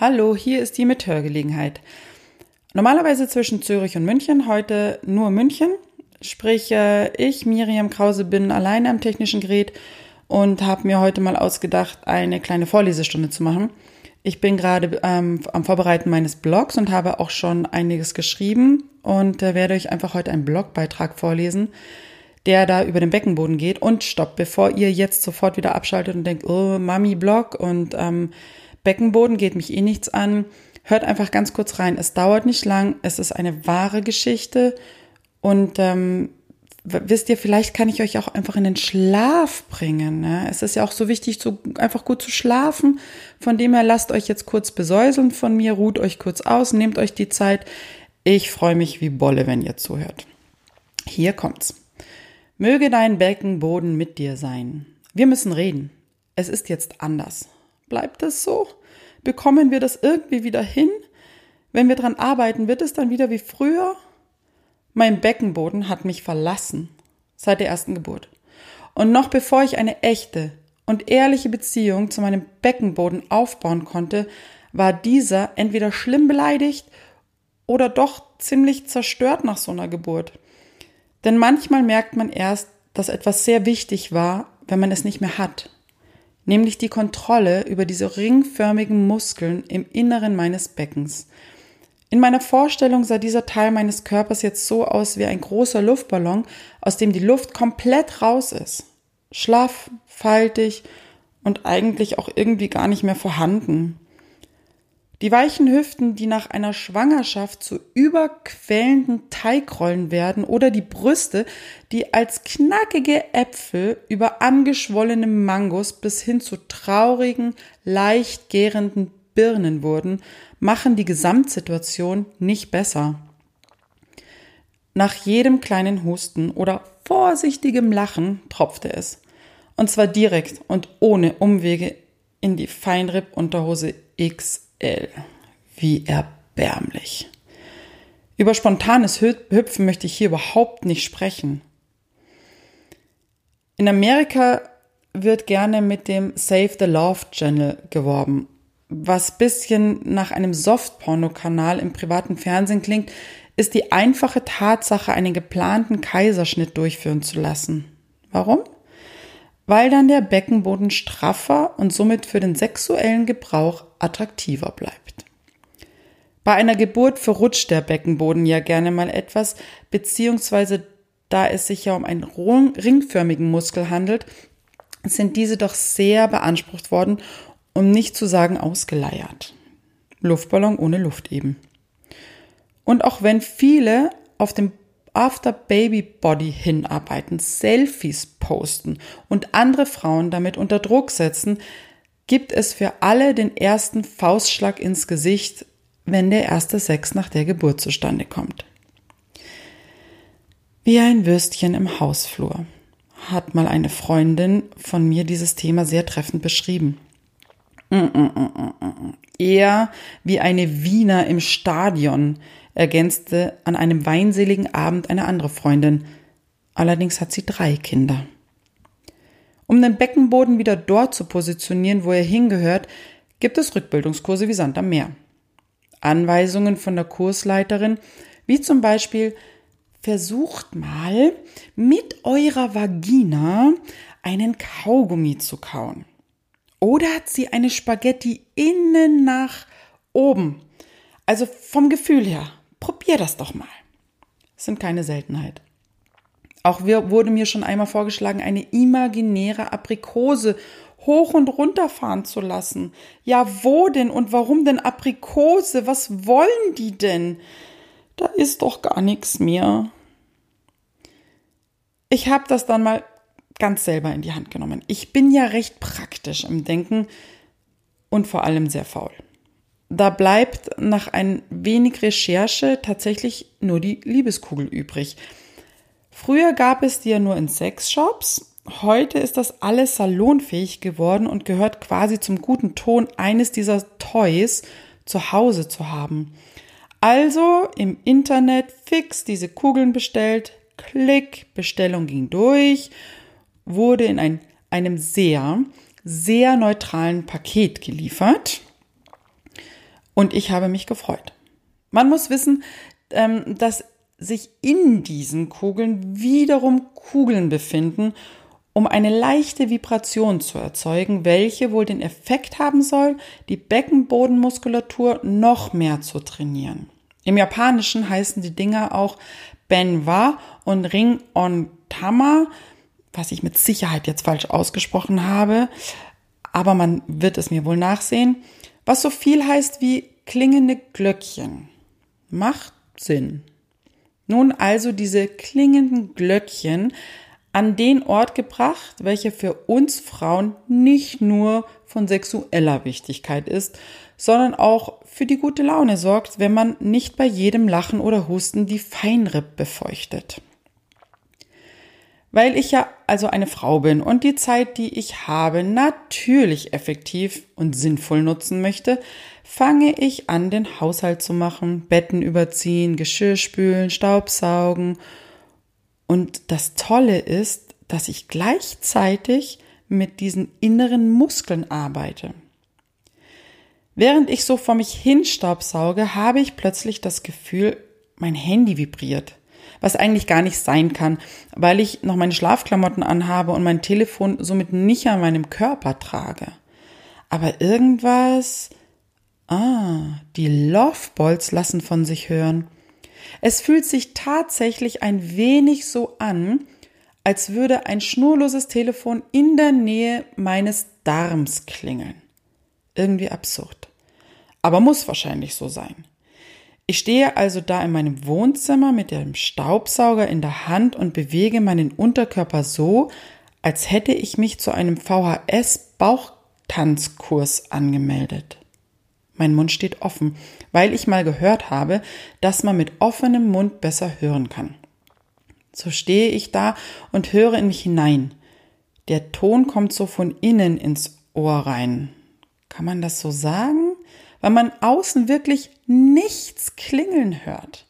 Hallo, hier ist die Mithörgelegenheit. Normalerweise zwischen Zürich und München, heute nur München. Sprich, äh, ich, Miriam Krause, bin alleine am technischen Gerät und habe mir heute mal ausgedacht, eine kleine Vorlesestunde zu machen. Ich bin gerade ähm, am Vorbereiten meines Blogs und habe auch schon einiges geschrieben und äh, werde euch einfach heute einen Blogbeitrag vorlesen, der da über den Beckenboden geht. Und stopp, bevor ihr jetzt sofort wieder abschaltet und denkt, oh, Mami Blog und ähm, Beckenboden geht mich eh nichts an. Hört einfach ganz kurz rein. Es dauert nicht lang. Es ist eine wahre Geschichte. Und ähm, wisst ihr, vielleicht kann ich euch auch einfach in den Schlaf bringen. Ne? Es ist ja auch so wichtig, so einfach gut zu schlafen. Von dem her lasst euch jetzt kurz besäuseln von mir, ruht euch kurz aus, nehmt euch die Zeit. Ich freue mich wie Bolle, wenn ihr zuhört. Hier kommt's. Möge dein Beckenboden mit dir sein. Wir müssen reden. Es ist jetzt anders. Bleibt es so? Bekommen wir das irgendwie wieder hin? Wenn wir dran arbeiten, wird es dann wieder wie früher? Mein Beckenboden hat mich verlassen seit der ersten Geburt. Und noch bevor ich eine echte und ehrliche Beziehung zu meinem Beckenboden aufbauen konnte, war dieser entweder schlimm beleidigt oder doch ziemlich zerstört nach so einer Geburt. Denn manchmal merkt man erst, dass etwas sehr wichtig war, wenn man es nicht mehr hat nämlich die Kontrolle über diese ringförmigen Muskeln im Inneren meines Beckens. In meiner Vorstellung sah dieser Teil meines Körpers jetzt so aus wie ein großer Luftballon, aus dem die Luft komplett raus ist. Schlaff, faltig und eigentlich auch irgendwie gar nicht mehr vorhanden. Die weichen Hüften, die nach einer Schwangerschaft zu überquellenden Teigrollen werden oder die Brüste, die als knackige Äpfel über angeschwollene Mangos bis hin zu traurigen, leicht gärenden Birnen wurden, machen die Gesamtsituation nicht besser. Nach jedem kleinen Husten oder vorsichtigem Lachen tropfte es. Und zwar direkt und ohne Umwege in die Feinripp-Unterhose X L. Wie erbärmlich. Über spontanes Hüpfen möchte ich hier überhaupt nicht sprechen. In Amerika wird gerne mit dem Save the Love Channel geworben, was bisschen nach einem Softporno-Kanal im privaten Fernsehen klingt, ist die einfache Tatsache, einen geplanten Kaiserschnitt durchführen zu lassen. Warum? Weil dann der Beckenboden straffer und somit für den sexuellen Gebrauch attraktiver bleibt. Bei einer Geburt verrutscht der Beckenboden ja gerne mal etwas, beziehungsweise da es sich ja um einen ringförmigen Muskel handelt, sind diese doch sehr beansprucht worden, um nicht zu sagen ausgeleiert. Luftballon ohne Luft eben. Und auch wenn viele auf dem After Baby Body hinarbeiten, Selfies posten und andere Frauen damit unter Druck setzen, gibt es für alle den ersten Faustschlag ins Gesicht, wenn der erste Sex nach der Geburt zustande kommt. Wie ein Würstchen im Hausflur hat mal eine Freundin von mir dieses Thema sehr treffend beschrieben. Mm, Eher wie eine Wiener im Stadion, ergänzte an einem weinseligen Abend eine andere Freundin. Allerdings hat sie drei Kinder. Um den Beckenboden wieder dort zu positionieren, wo er hingehört, gibt es Rückbildungskurse wie Sand am Meer. Anweisungen von der Kursleiterin, wie zum Beispiel versucht mal mit eurer Vagina einen Kaugummi zu kauen. Oder hat sie eine Spaghetti innen nach oben? Also vom Gefühl her. Probier das doch mal. Das sind keine Seltenheit. Auch wurde mir schon einmal vorgeschlagen, eine imaginäre Aprikose hoch und runter fahren zu lassen. Ja, wo denn und warum denn Aprikose? Was wollen die denn? Da ist doch gar nichts mehr. Ich habe das dann mal ganz selber in die Hand genommen. Ich bin ja recht praktisch im Denken und vor allem sehr faul. Da bleibt nach ein wenig Recherche tatsächlich nur die Liebeskugel übrig. Früher gab es die ja nur in Sexshops. Heute ist das alles salonfähig geworden und gehört quasi zum guten Ton, eines dieser Toys zu Hause zu haben. Also im Internet fix diese Kugeln bestellt, Klick, Bestellung ging durch, wurde in ein, einem sehr, sehr neutralen Paket geliefert Und ich habe mich gefreut. Man muss wissen, ähm, dass sich in diesen Kugeln wiederum Kugeln befinden, um eine leichte Vibration zu erzeugen, welche wohl den Effekt haben soll, die Beckenbodenmuskulatur noch mehr zu trainieren. Im Japanischen heißen die Dinger auch Benwa und Ring on Tama, was ich mit Sicherheit jetzt falsch ausgesprochen habe, aber man wird es mir wohl nachsehen, was so viel heißt wie klingende Glöckchen. Macht Sinn. Nun also diese klingenden Glöckchen an den Ort gebracht, welcher für uns Frauen nicht nur von sexueller Wichtigkeit ist, sondern auch für die gute Laune sorgt, wenn man nicht bei jedem Lachen oder Husten die Feinripp befeuchtet. Weil ich ja also eine Frau bin und die Zeit, die ich habe, natürlich effektiv und sinnvoll nutzen möchte, fange ich an, den Haushalt zu machen, Betten überziehen, Geschirr spülen, Staubsaugen. Und das Tolle ist, dass ich gleichzeitig mit diesen inneren Muskeln arbeite. Während ich so vor mich hin staubsauge, habe ich plötzlich das Gefühl, mein Handy vibriert was eigentlich gar nicht sein kann, weil ich noch meine Schlafklamotten anhabe und mein Telefon somit nicht an meinem Körper trage. Aber irgendwas, ah, die Loveballs lassen von sich hören. Es fühlt sich tatsächlich ein wenig so an, als würde ein schnurloses Telefon in der Nähe meines Darms klingeln. Irgendwie absurd. Aber muss wahrscheinlich so sein. Ich stehe also da in meinem Wohnzimmer mit dem Staubsauger in der Hand und bewege meinen Unterkörper so, als hätte ich mich zu einem VHS-Bauchtanzkurs angemeldet. Mein Mund steht offen, weil ich mal gehört habe, dass man mit offenem Mund besser hören kann. So stehe ich da und höre in mich hinein. Der Ton kommt so von innen ins Ohr rein. Kann man das so sagen? Weil man außen wirklich nichts klingeln hört.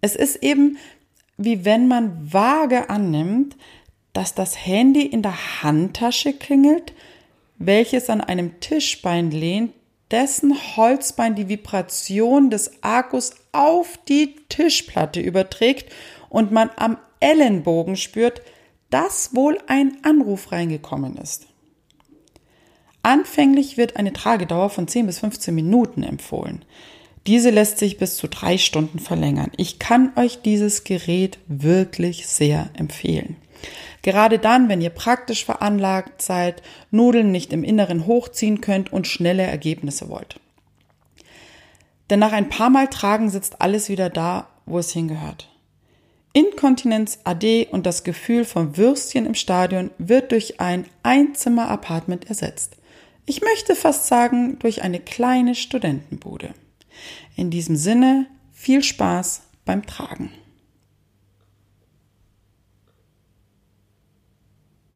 Es ist eben wie wenn man vage annimmt, dass das Handy in der Handtasche klingelt, welches an einem Tischbein lehnt, dessen Holzbein die Vibration des Akkus auf die Tischplatte überträgt und man am Ellenbogen spürt, dass wohl ein Anruf reingekommen ist. Anfänglich wird eine Tragedauer von 10 bis 15 Minuten empfohlen. Diese lässt sich bis zu drei Stunden verlängern. Ich kann euch dieses Gerät wirklich sehr empfehlen. Gerade dann, wenn ihr praktisch veranlagt seid, Nudeln nicht im Inneren hochziehen könnt und schnelle Ergebnisse wollt. Denn nach ein paar Mal tragen sitzt alles wieder da, wo es hingehört. Inkontinenz AD und das Gefühl vom Würstchen im Stadion wird durch ein Einzimmer-Apartment ersetzt. Ich möchte fast sagen, durch eine kleine Studentenbude. In diesem Sinne, viel Spaß beim Tragen.